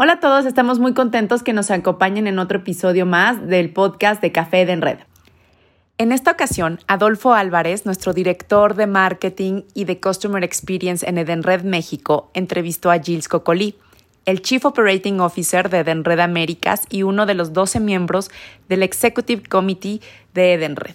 Hola a todos, estamos muy contentos que nos acompañen en otro episodio más del podcast de Café de Enred. En esta ocasión, Adolfo Álvarez, nuestro director de marketing y de Customer Experience en Edenred México, entrevistó a Gilles Cocolí, el Chief Operating Officer de Edenred Américas y uno de los 12 miembros del Executive Committee de Edenred.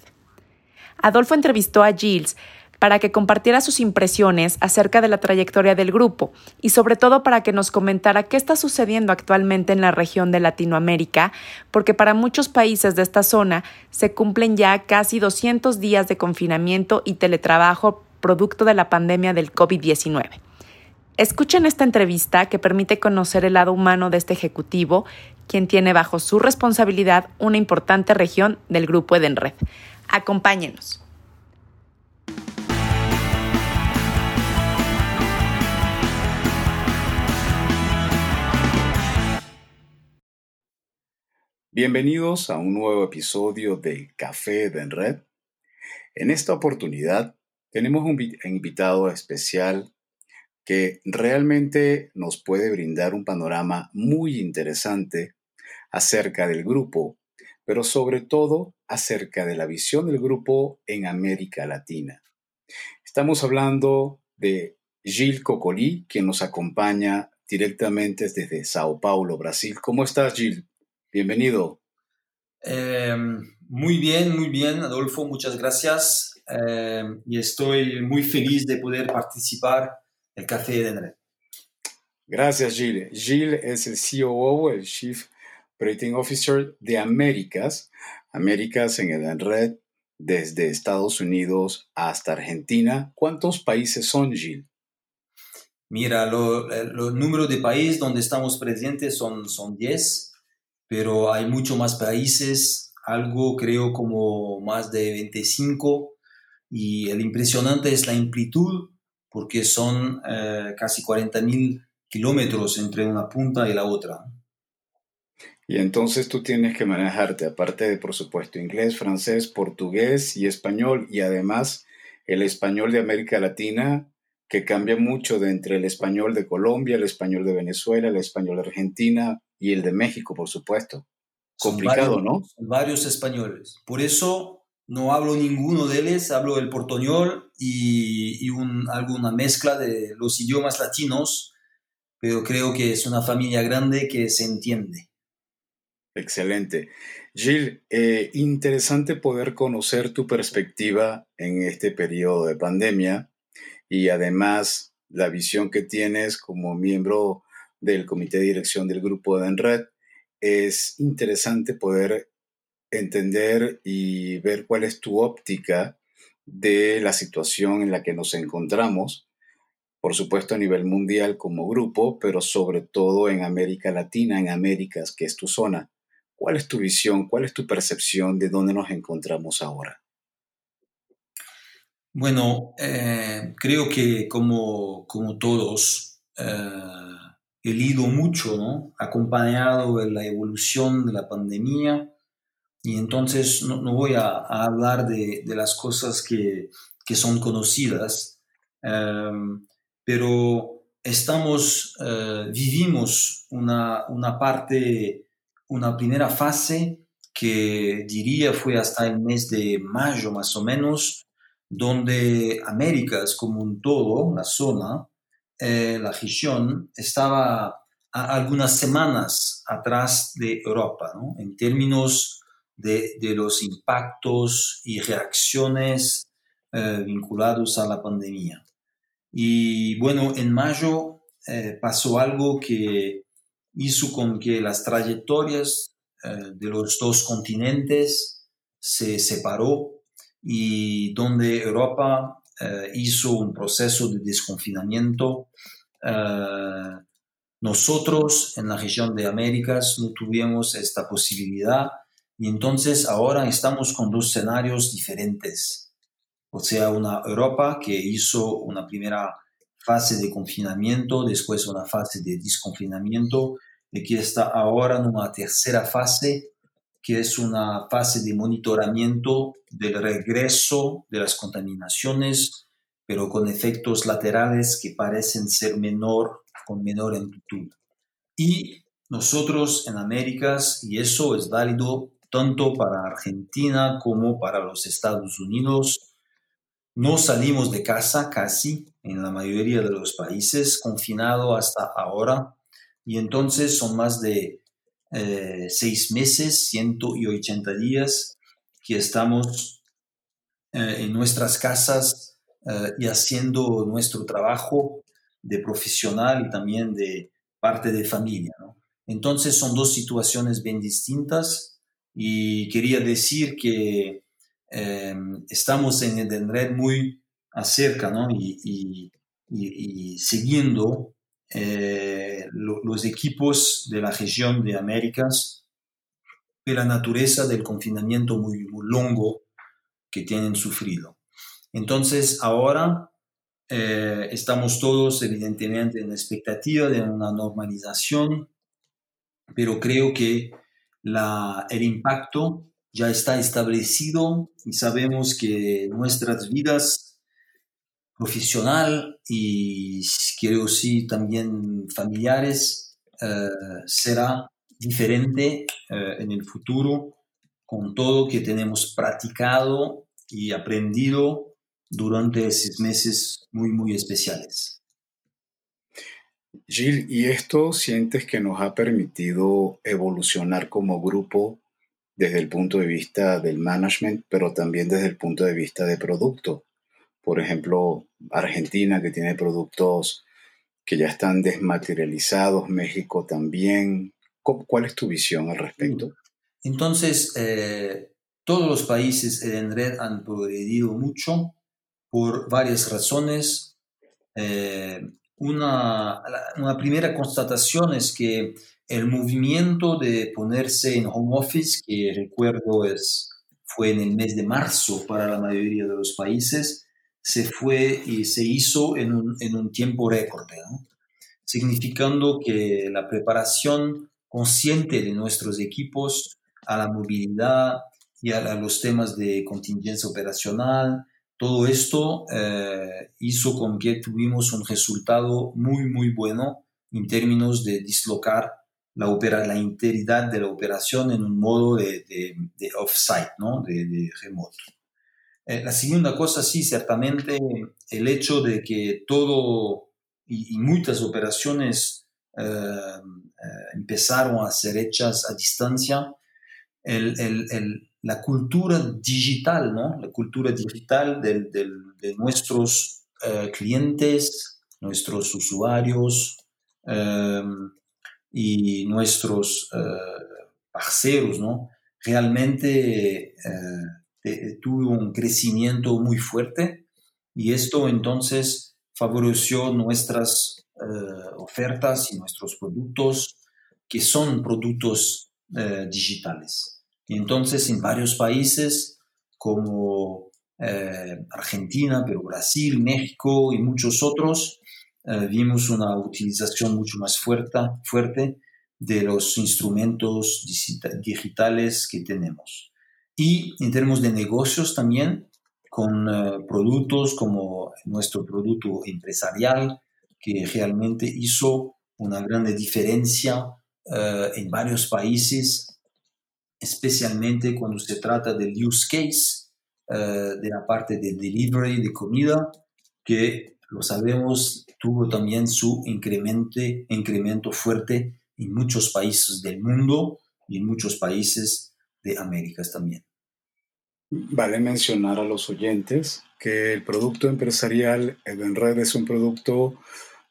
Adolfo entrevistó a Gilles para que compartiera sus impresiones acerca de la trayectoria del grupo y sobre todo para que nos comentara qué está sucediendo actualmente en la región de Latinoamérica, porque para muchos países de esta zona se cumplen ya casi 200 días de confinamiento y teletrabajo producto de la pandemia del COVID-19. Escuchen esta entrevista que permite conocer el lado humano de este ejecutivo, quien tiene bajo su responsabilidad una importante región del grupo Edenred. Acompáñenos. Bienvenidos a un nuevo episodio de Café de Red. En esta oportunidad tenemos un invitado especial que realmente nos puede brindar un panorama muy interesante acerca del grupo, pero sobre todo acerca de la visión del grupo en América Latina. Estamos hablando de Gilles Cocolí, quien nos acompaña directamente desde Sao Paulo, Brasil. ¿Cómo estás, Gilles? Bienvenido. Em, muy bien, muy bien, Adolfo, muchas gracias. Em, y estoy muy feliz de poder participar en el Café de Enred. Gracias, Gilles. Gilles es el COO, el Chief Operating Officer de Américas. Américas en Edenred, desde Estados Unidos hasta Argentina. ¿Cuántos países son, Gilles? Mira, los números de países donde estamos presentes son, son 10 pero hay mucho más países, algo creo como más de 25, y el impresionante es la amplitud, porque son eh, casi 40 mil kilómetros entre una punta y la otra. Y entonces tú tienes que manejarte, aparte de, por supuesto, inglés, francés, portugués y español, y además el español de América Latina, que cambia mucho de entre el español de Colombia, el español de Venezuela, el español de Argentina, y el de México, por supuesto. Complicado, ¿no? varios españoles. Por eso no hablo ninguno de ellos, hablo el portoñol y, alguna mezcla de los idiomas latinos, pero creo que es una familia grande que se entiende. Excelente. Gilles, eh, interesante poder conocer tu perspectiva en este periodo de pandemia y además la visión que tienes como miembro del comité de dirección del grupo de Enred, es interesante poder entender y ver cuál es tu óptica de la situación en la que nos encontramos, por supuesto a nivel mundial como grupo, pero sobre todo en América Latina, en Américas, que es tu zona. ¿Cuál es tu visión, cuál es tu percepción de dónde nos encontramos ahora? Bueno, eh, creo que como, como todos, eh, he leído mucho, ¿no? acompañado de la evolución de la pandemia, y entonces no, voy a, hablar de, las cosas que, son conocidas, em, pero estamos, eh, vivimos una, una parte, una primera fase que diría fue hasta el mes de mayo más o menos, donde Américas como un todo, la zona, eh, la región estaba a algunas semanas atrás de Europa, en términos de, los impactos y reacciones eh, vinculados a la pandemia. Y bueno, en mayo eh, pasó algo que hizo con que las trayectorias de los dos continentes se separó y donde Europa eh, hizo un proceso de desconfinamiento eh, Nosotros en la región de Américas no tuvimos esta posibilidad y entonces ahora estamos con dos escenarios diferentes. O sea, una Europa que hizo una primera fase de confinamiento, después una fase de desconfinamiento y que está ahora en una tercera fase que es una fase de monitoramiento del regreso de las contaminaciones, pero con efectos laterales que parecen ser menor, con menor amplitud. Y nosotros en Américas, y eso es válido tanto para Argentina como para los Estados Unidos, no salimos de casa casi en la mayoría de los países, confinado hasta ahora, y entonces son más de eh, seis meses, 180 días que estamos eh, en nuestras casas eh, y haciendo nuestro trabajo de profesional y también de parte de familia. Entonces son dos situaciones bien distintas y quería decir que estamos en el red muy acerca ¿no? y, y siguiendo eh, los equipos de la región de Américas de la naturaleza del confinamiento muy, longo que tienen sufrido. Entonces, ahora eh, estamos todos evidentemente en la expectativa de una normalización, pero creo que la, el impacto ya está establecido y sabemos que nuestras vidas profesional y quiero sí también familiares eh, será diferente eh, en el futuro con todo que tenemos practicado y aprendido durante esos meses muy, muy especiales. Gil, ¿y esto sientes que nos ha permitido evolucionar como grupo desde el punto de vista del management, pero también desde el punto de vista de producto? Por ejemplo, Argentina, que tiene productos que ya están desmaterializados, México también. ¿Cuál es tu visión al respecto? Entonces, eh, todos los países en red han progredido mucho por varias razones. Eh, una, una, primera constatación es que el movimiento de ponerse en home office, que recuerdo es, fue en el mes de marzo para la mayoría de los países, se fue y se hizo en un, en un tiempo récord, significando que la preparación consciente de nuestros equipos a la movilidad y a, los temas de contingencia operacional, todo esto eh, hizo con que tuvimos un resultado muy, muy bueno en términos de dislocar la, opera, la integridad de la operación en un modo de, de, off-site, ¿no? de, de remoto. Eh, la segunda cosa, sí, ciertamente el hecho de que todo y, muchas operaciones eh, eh, empezaron a ser hechas a distancia, la cultura digital, ¿no? La cultura digital de nuestros clientes, nuestros usuarios y nuestros parceros, ¿no? Realmente eh, tuvo un crecimiento muy fuerte y esto entonces favoreció nuestras eh, ofertas y nuestros productos que son productos eh, digitales. Y entonces en varios países como Argentina, pero Brasil, México y muchos otros, vimos una utilización mucho más fuerte de los instrumentos digitales que tenemos y en términos de negocios también con eh, productos como nuestro producto empresarial que realmente hizo una gran diferencia eh, en varios países, especialmente cuando se trata del use case eh, de la parte de delivery de comida, que lo sabemos tuvo también su incremento, incremento fuerte en muchos países del mundo y en muchos países de Américas también. Vale mencionar a los oyentes que el producto empresarial Edenred es un producto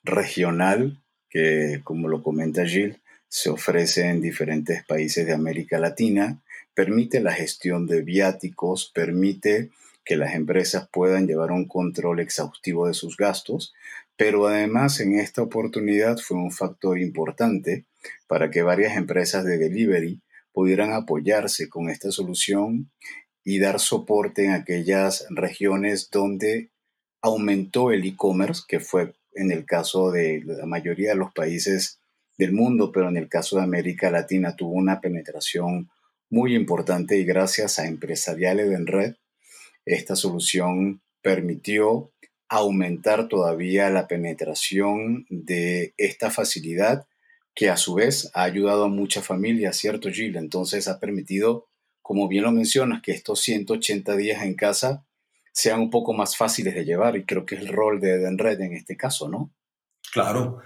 regional que, como lo comenta Gil, se ofrece en diferentes países de América Latina, permite la gestión de viáticos, permite que las empresas puedan llevar un control exhaustivo de sus gastos, pero además en esta oportunidad fue un factor importante para que varias empresas de delivery pudieran apoyarse con esta solución y dar soporte en aquellas regiones donde aumentó el e-commerce, que fue en el caso de la mayoría de los países del mundo, pero en el caso de América Latina tuvo una penetración muy importante y gracias a Empresariales en Red, esta solución permitió aumentar todavía la penetración de esta facilidad que a su vez ha ayudado a muchas familias, ¿cierto, Gil? Entonces ha permitido, como bien lo mencionas, que estos 180 días en casa sean un poco más fáciles de llevar y creo que es el rol de Edenred en este caso, ¿no? Claro.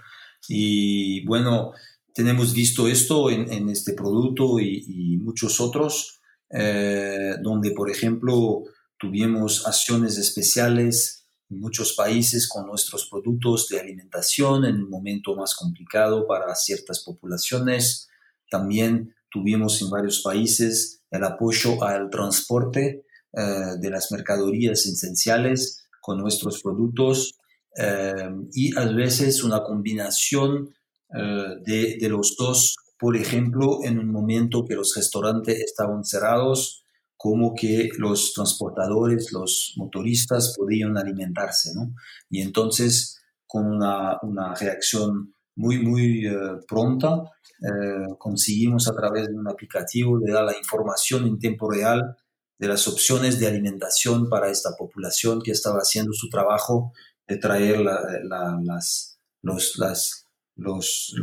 Y bueno, tenemos visto esto en, este producto y, muchos otros, eh, donde, por ejemplo, tuvimos acciones especiales muchos países con nuestros productos de alimentación en un momento más complicado para ciertas poblaciones. También tuvimos en varios países el apoyo al transporte eh, de las mercaderías esenciales con nuestros productos eh, y a veces una combinación eh, de, de, los dos, por ejemplo, en un momento que los restaurantes estaban cerrados, como que los transportadores, los motoristas podían alimentarse, ¿no? Y entonces, con una, una reacción muy, muy eh, pronta, eh, conseguimos a través de un aplicativo de dar la información en tiempo real de las opciones de alimentación para esta población que estaba haciendo su trabajo de traer las, los, las, los,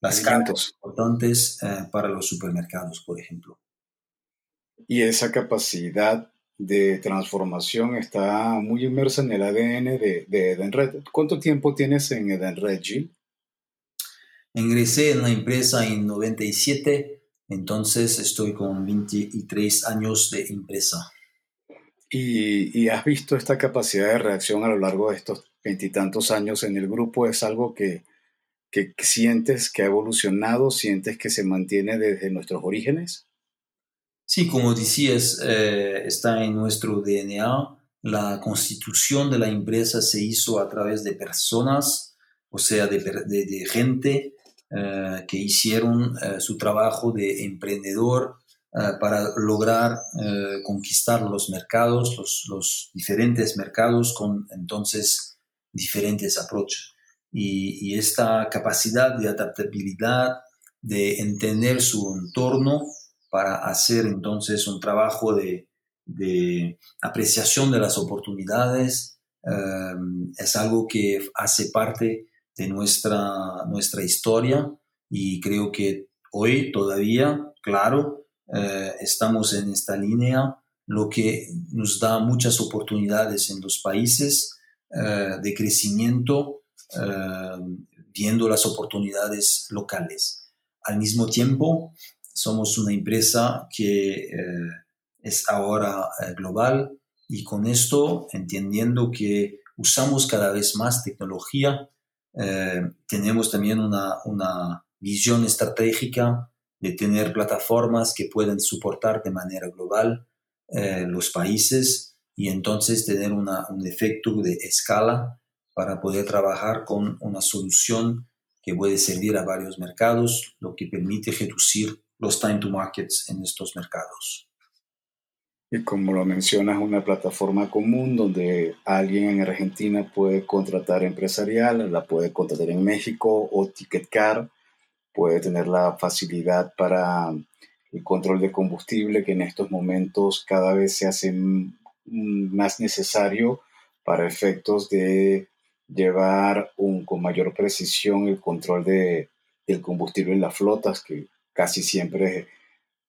las cartas importantes eh, para los supermercados, por ejemplo. Y esa capacidad de transformación está muy inmersa en el ADN de, de Edenred. ¿Cuánto tiempo tienes en Edenred, Gil? Ingresé en la empresa en 97, entonces estoy con 23 años de empresa. ¿Y, y has visto esta capacidad de reacción a lo largo de estos veintitantos años en el grupo? ¿Es algo que, que sientes que ha evolucionado, sientes que se mantiene desde nuestros orígenes? Sí, como decías, eh, está en nuestro DNA. La constitución de la empresa se hizo a través de personas, o sea, de, gente eh, que hicieron eh, su trabajo de emprendedor para lograr conquistar los mercados, los, diferentes mercados con entonces diferentes approaches. Y esta capacidad de adaptabilidad, de entender su entorno, para hacer entonces un trabajo de, apreciación de las oportunidades. Em, es algo que hace parte de nuestra, nuestra historia y creo que hoy todavía, claro, eh, estamos en esta línea, lo que nos da muchas oportunidades en los países eh, de crecimiento, em, viendo las oportunidades locales. Al mismo tiempo, somos una empresa que eh, es ahora eh, global y con esto, entendiendo que usamos cada vez más tecnología, eh, tenemos también una, una, visión estratégica de tener plataformas que pueden soportar de manera global los países y entonces tener una, un efecto de escala para poder trabajar con una solución que puede servir a varios mercados, lo que permite reducir los time to markets en estos mercados. Y como lo mencionas, una plataforma común donde alguien en Argentina puede contratar empresarial, la puede contratar en México o Ticketcar, puede tener la facilidad para el control de combustible que en estos momentos cada vez se hace más necesario para efectos de llevar un, con mayor precisión el control de, del combustible en las flotas, que casi siempre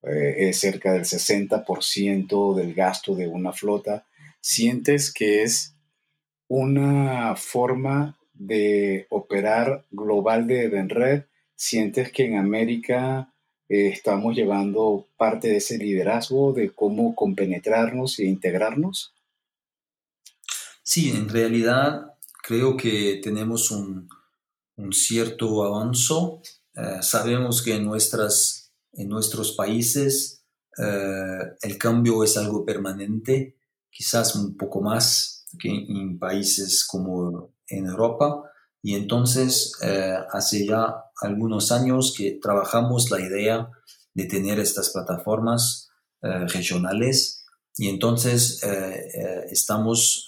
eh, es cerca del 60% del gasto de una flota, sientes que es una forma de operar global de Edenred, sientes que en América eh, estamos llevando parte de ese liderazgo de cómo compenetrarnos e integrarnos? Sí, en realidad creo que tenemos un, un cierto avance eh, sabemos que en, nuestras, en nuestros países eh, el cambio es algo permanente, quizás un poco más que en países como en Europa. Y entonces eh, hace ya algunos años que trabajamos la idea de tener estas plataformas regionales. Y entonces estamos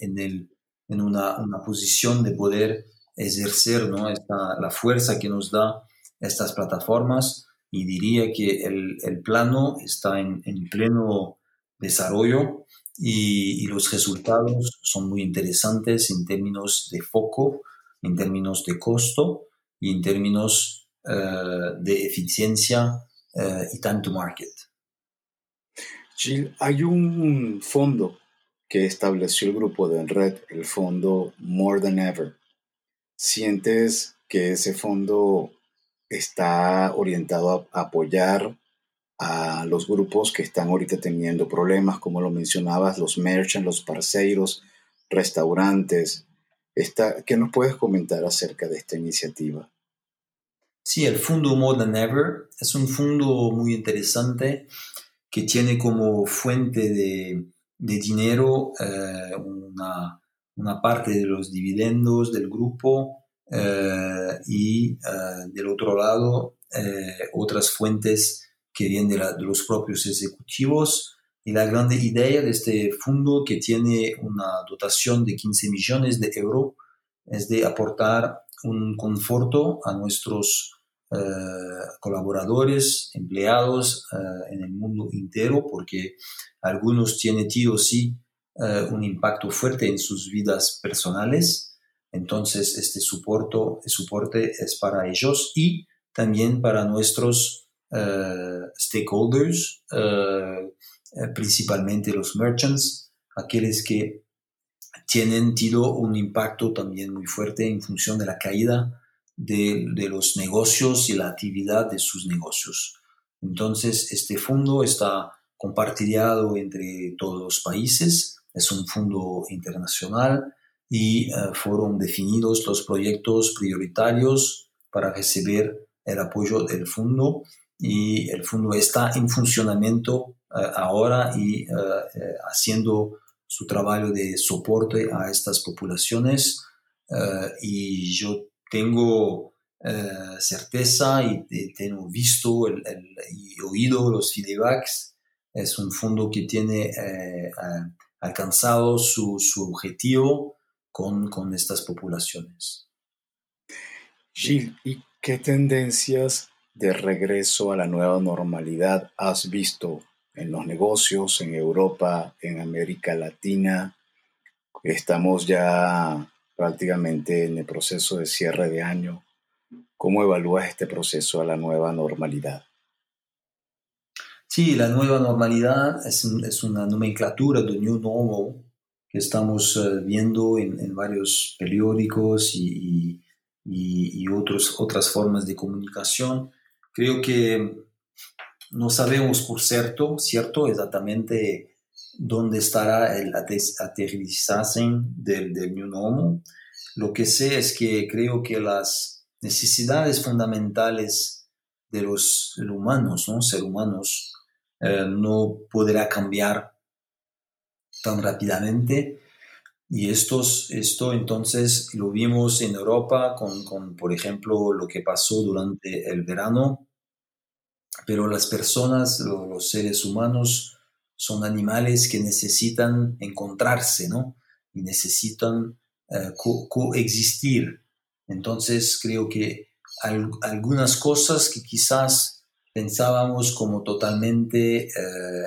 en, el, en una, una, posición de poder ejercer ¿no? Esta, la fuerza que nos da estas plataformas y diría que el, el plano está en, en pleno desarrollo y, los resultados son muy interesantes en términos de foco, en términos de costo y en términos eh, de eficiencia eh, y time to market. Gil, hay un fondo que estableció el grupo de Red, el fondo More Than Ever. ¿Sientes que ese fondo está orientado a apoyar a los grupos que están ahorita teniendo problemas, como lo mencionabas, los merchants, los parceiros, restaurantes. ¿Qué nos puedes comentar acerca de esta iniciativa? Sí, el Fondo More Than Ever es un fondo muy interesante que tiene como fuente de, dinero eh, una, una, parte de los dividendos del grupo eh, y eh, del otro lado otras fuentes que viene de, los propios ejecutivos. Y la grande idea de este fondo, que tiene una dotación de 15 millones de euros, es de aportar un conforto a nuestros eh, colaboradores, empleados eh, en el mundo entero, porque algunos tienen tío sí eh, un impacto fuerte en sus vidas personales. Entonces, este soporte, soporte es para ellos y también para nuestros eh, stakeholders, eh, principalmente los merchants, aquellos que tienen tenido un impacto también muy fuerte en función de la caída de, de, los negocios y la actividad de sus negocios. Entonces, este fondo está compartido entre todos los países, es un fondo internacional y fueron definidos los proyectos prioritarios para recibir el apoyo del fondo y el fondo está en funcionamiento eh, ahora y eh, haciendo su trabajo de soporte a estas poblaciones y yo tengo certeza y, tengo visto y oído los feedbacks. Es un fondo que tiene alcanzado su, su objetivo con, con estas poblaciones. Gilles, ¿y qué tendencias de regreso a la nueva normalidad has visto en los negocios en Europa, en América Latina? Estamos ya prácticamente en el proceso de cierre de año. ¿Cómo evalúas este proceso a la nueva normalidad? Sí, la nueva normalidad es, una nomenclatura de New Normal que estamos eh, viendo en, varios periódicos y, otras formas de comunicación. Creo que no sabemos por cierto, cierto exactamente dónde estará el aterrizaje del, del New Normal. Lo que sé es que creo que las necesidades fundamentales de los humanos, ¿no? ser humanos, eh, no podrá cambiar tan rápidamente. Y estos, esto entonces lo vimos en Europa con, con, por ejemplo, lo que pasó durante el verano, pero las personas, los seres humanos, son animales que necesitan encontrarse, ¿no? Y necesitan eh, coexistir. Entonces creo que algunas cosas que quizás pensábamos como totalmente eh,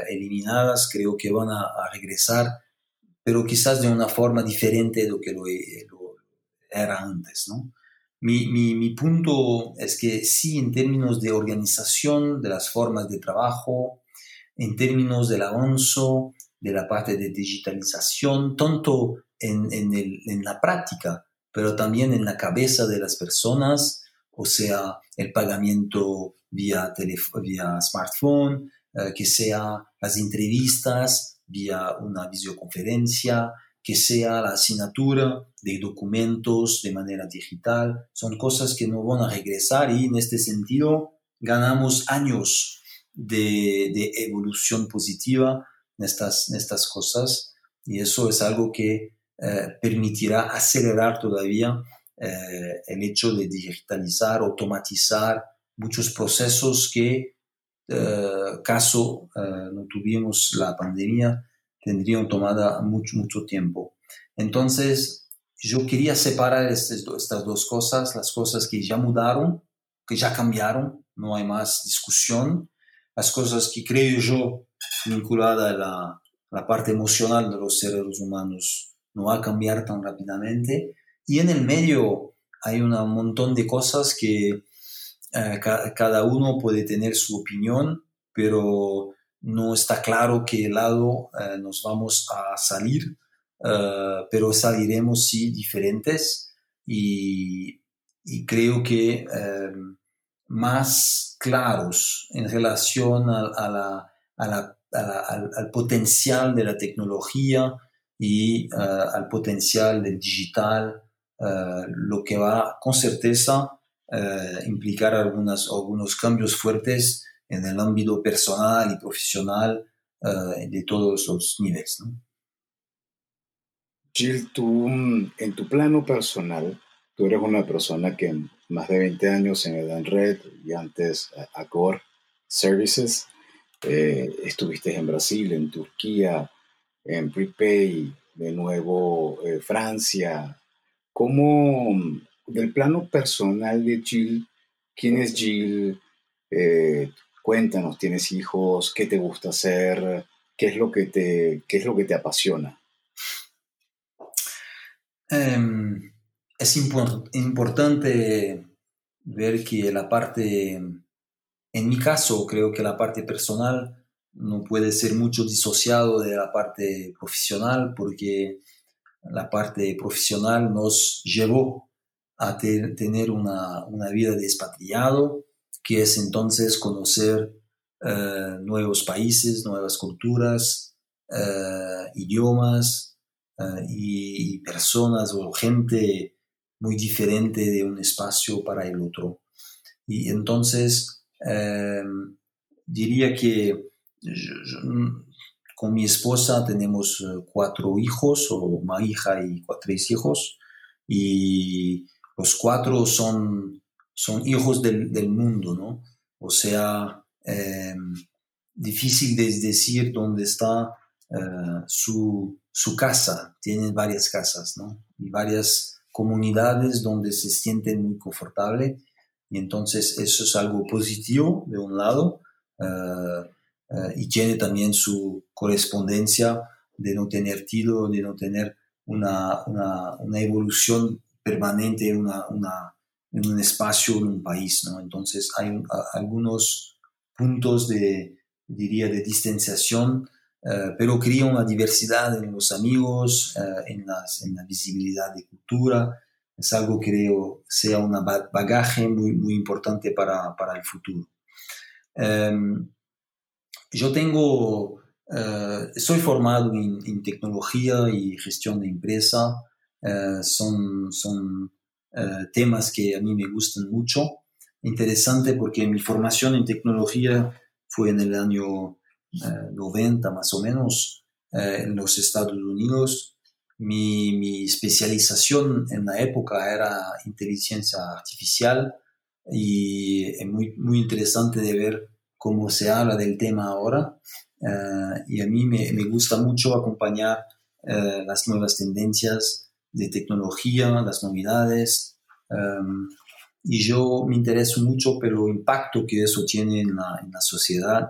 eliminadas, creo que van a, regresar, pero quizás de una forma diferente de lo que lo, lo era antes, ¿no? Mi, mi, mi, punto es que sí, en términos de organización de las formas de trabajo, en términos del avance de la parte de digitalización, tanto en, en, el, en la práctica, pero también en la cabeza de las personas, o sea, el pagamiento vía, vía smartphone, eh, que sea las entrevistas vía una videoconferencia, que sea la asignatura de documentos de manera digital, son cosas que no van a regresar y en este sentido ganamos años de, evolución positiva en estas, en estas cosas y eso es algo que permitirá acelerar todavía el hecho de digitalizar, automatizar muchos procesos que, caso no tuvimos la pandemia, tendrían tomado mucho, mucho tiempo. Entonces, yo quería separar estas, dos cosas, las cosas que ya mudaron, que ya cambiaron, no hay más discusión, las cosas que creo yo vinculadas a la, la parte emocional de los seres humanos no va a cambiar tan rápidamente, y en el medio hay un montón de cosas que eh, cada uno puede tener su opinión, pero no está claro qué lado eh, nos vamos a salir, eh, pero saliremos sí diferentes. Y, creo que más claros en relación a, al, potencial de la tecnología y al potencial del digital eh, lo que va con certeza eh, implicar algunas, algunos cambios fuertes en el ámbito personal y profesional eh, de todos los niveles. ¿no? Tú en tu plano personal, tú eres una persona que más de 20 años en Edenred y antes Accor Services, estuviste en Brasil, en Turquía, en Prepay, de nuevo Francia, ¿Cómo, del plano personal de Jill, quién es Jill? Eh, cuéntanos, ¿tienes hijos? ¿Qué te gusta hacer? ¿Qué es lo que te, qué es lo que te apasiona? Em, es importante ver que la parte, en mi caso, creo que la parte personal no puede ser mucho disociado de la parte profesional porque la parte profesional nos llevó a tener una, vida de expatriado, que es entonces conocer eh, nuevos países, nuevas culturas, eh, idiomas eh, y, personas o gente muy diferente de un espacio para el otro. Y entonces diría que con mi esposa tenemos eh, cuatro hijos, o una hija y tres hijos, y los cuatro son, son hijos del, del mundo, ¿no? O sea, em, difícil de decir dónde está eh, su, su, casa. Tienen varias casas, ¿no? Y varias comunidades donde se sienten muy confortable. Y entonces eso es algo positivo de un lado. Eh, eh, y tiene también su correspondencia de no tener tiro, de no tener una, una, evolución permanente en, una, una, en, un espacio, en un país. ¿no? Entonces hay algunos puntos de, diría, de distanciación, eh, pero crea una diversidad en los amigos, eh, en, la visibilidad de cultura. Es algo que creo sea un bagaje muy, muy importante para, para el futuro. Em, yo tengo, eh, soy formado en, tecnología y gestión de empresa. Eh, son son eh, temas que a mí me gustan mucho. Interesante porque mi formación en tecnología fue en el año 90 más o menos en los Estados Unidos. Mi, mi, especialización en la época era inteligencia artificial y es muy, muy interesante de ver cómo se habla del tema ahora. Eh, y a mí me, me gusta mucho acompañar eh, las nuevas tendencias de tecnología, las novedades. Em, y yo me intereso mucho por el impacto que eso tiene en la, en la sociedad,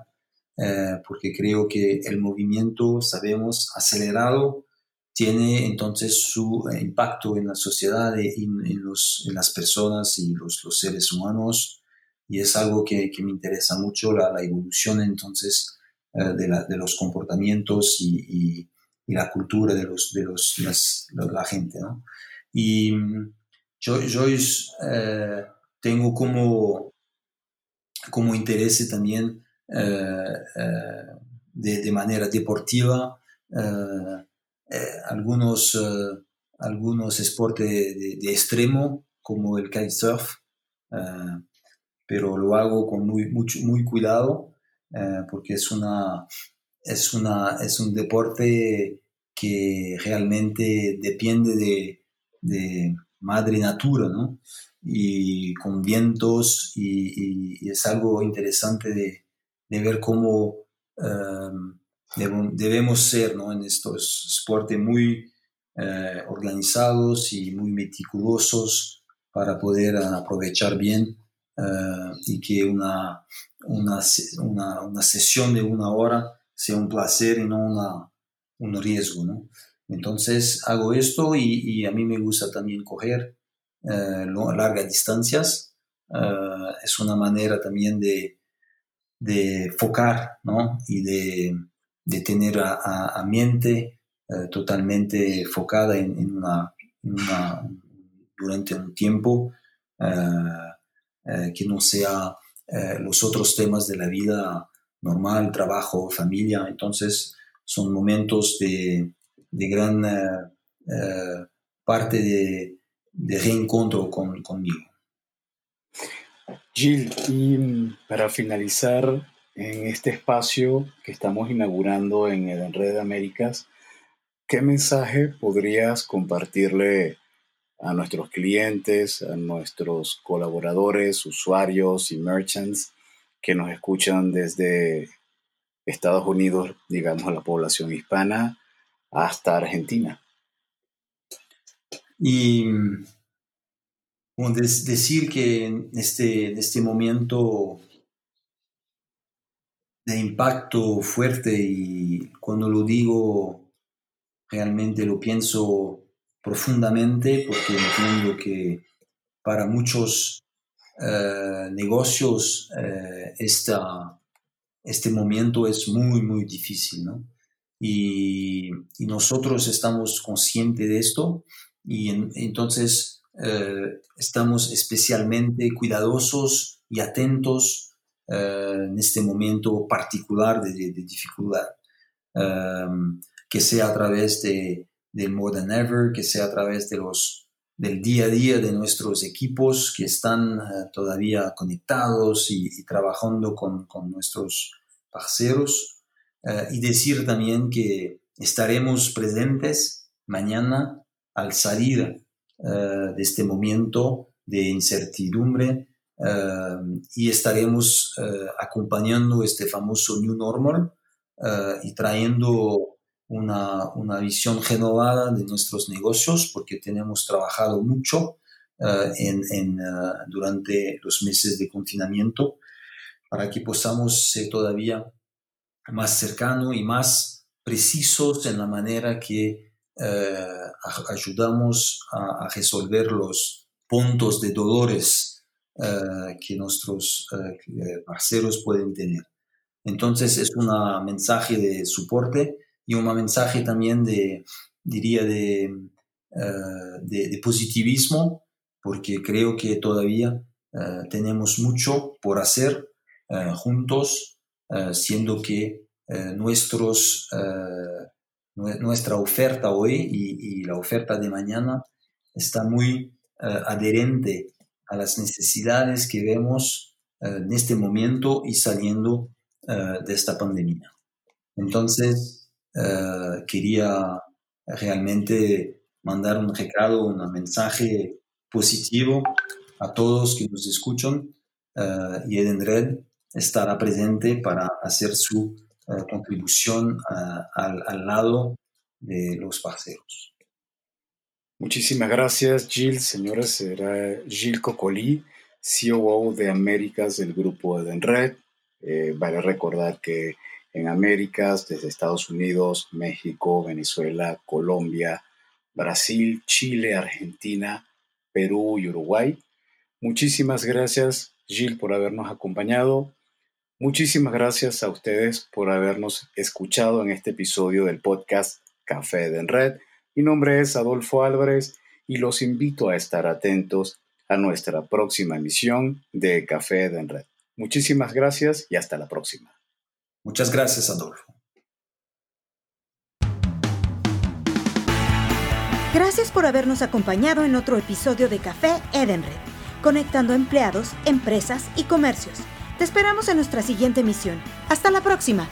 eh, porque creo que el movimiento, sabemos, acelerado, tiene entonces su impacto en la sociedad, en, en, los, en las personas y los, los seres humanos y es algo que, que me interesa mucho, la, la evolución entonces eh, de, la, de, los comportamientos y, y, la cultura de, los, de los, la gente. ¿no? Y mm, yo, yo eh, tengo como, como interés también eh, de, de, manera deportiva algunos, algunos deportes de, de, extremo como el kitesurf pero lo hago con muy, mucho, muy cuidado eh, porque es, una, es, una, es un deporte que realmente depende de, de madre natura, ¿no? Y con vientos y, es algo interesante de, de ver cómo um, debemos ser, ¿no? En estos deportes muy eh, organizados y muy meticulosos para poder aprovechar bien eh, y que una, una, una, una, sesión de una hora sea un placer y no una, un riesgo. ¿no? Entonces hago esto y, y, a mí me gusta también correr eh, largas distancias. Eh, es una manera también de, de focar ¿no? y de, de tener a, a, mente eh, totalmente enfocada en, en, una, una, durante un tiempo que no sea los otros temas de la vida normal, trabajo, familia. Entonces, son momentos de, de gran eh, eh, parte de, de reencuentro con, conmigo. Gil, y para finalizar en este espacio que estamos inaugurando en el Red de Américas, ¿qué mensaje podrías compartirle a nuestros clientes, a nuestros colaboradores, usuarios y merchants que nos escuchan desde Estados Unidos, digamos, a la población hispana, hasta Argentina. Y bueno, decir que en este, este momento de impacto fuerte y cuando lo digo realmente lo pienso profundamente porque entiendo que para muchos eh, negocios eh, esta, este momento es muy, muy difícil, ¿no? Y, nosotros estamos conscientes de esto y entonces eh, estamos especialmente cuidadosos y atentos en este momento particular de, dificultad, em, que sea a través de, del More Than Ever, que sea a través de los, del día a día de nuestros equipos que están eh, todavía conectados y, trabajando con, con, nuestros parceros. Eh, y decir también que estaremos presentes mañana al salir eh, de este momento de incertidumbre y estaremos acompañando este famoso New Normal y trayendo una, una, visión renovada de nuestros negocios porque tenemos trabajado mucho uh, en, uh, durante los meses de confinamiento para que podamos ser todavía más cercanos y más precisos en la manera que uh, ayudamos a, a, resolver los puntos de dolores que nuestros parceros pueden tener. Entonces es un mensaje de soporte y un mensaje también de, diría, de, uh, de, de, positivismo, porque creo que todavía uh, tenemos mucho por hacer uh, juntos, siendo que nuestros, nuestra oferta hoy y, y, la oferta de mañana está muy adherente a las necesidades que vemos en este momento y saliendo de esta pandemia. Entonces, eh, quería realmente mandar un recado, un mensaje positivo a todos que nos escuchan uh, y Red estará presente para hacer su uh, contribución al, al, lado de los parceros. Muchísimas gracias, Gil. Señores, será Gil Cocolí, COO de Américas del grupo Edenred. Eh, vale recordar que en Américas, desde Estados Unidos, México, Venezuela, Colombia, Brasil, Chile, Argentina, Perú y Uruguay. Muchísimas gracias, Gil, por habernos acompañado. Muchísimas gracias a ustedes por habernos escuchado en este episodio del podcast Café de Red. Mi nombre es Adolfo Álvarez y los invito a estar atentos a nuestra próxima emisión de Café de Red. Muchísimas gracias y hasta la próxima. Muchas gracias, Adolfo. Gracias por habernos acompañado en otro episodio de Café Edenred, conectando empleados, empresas y comercios. Te esperamos en nuestra siguiente emisión. Hasta la próxima.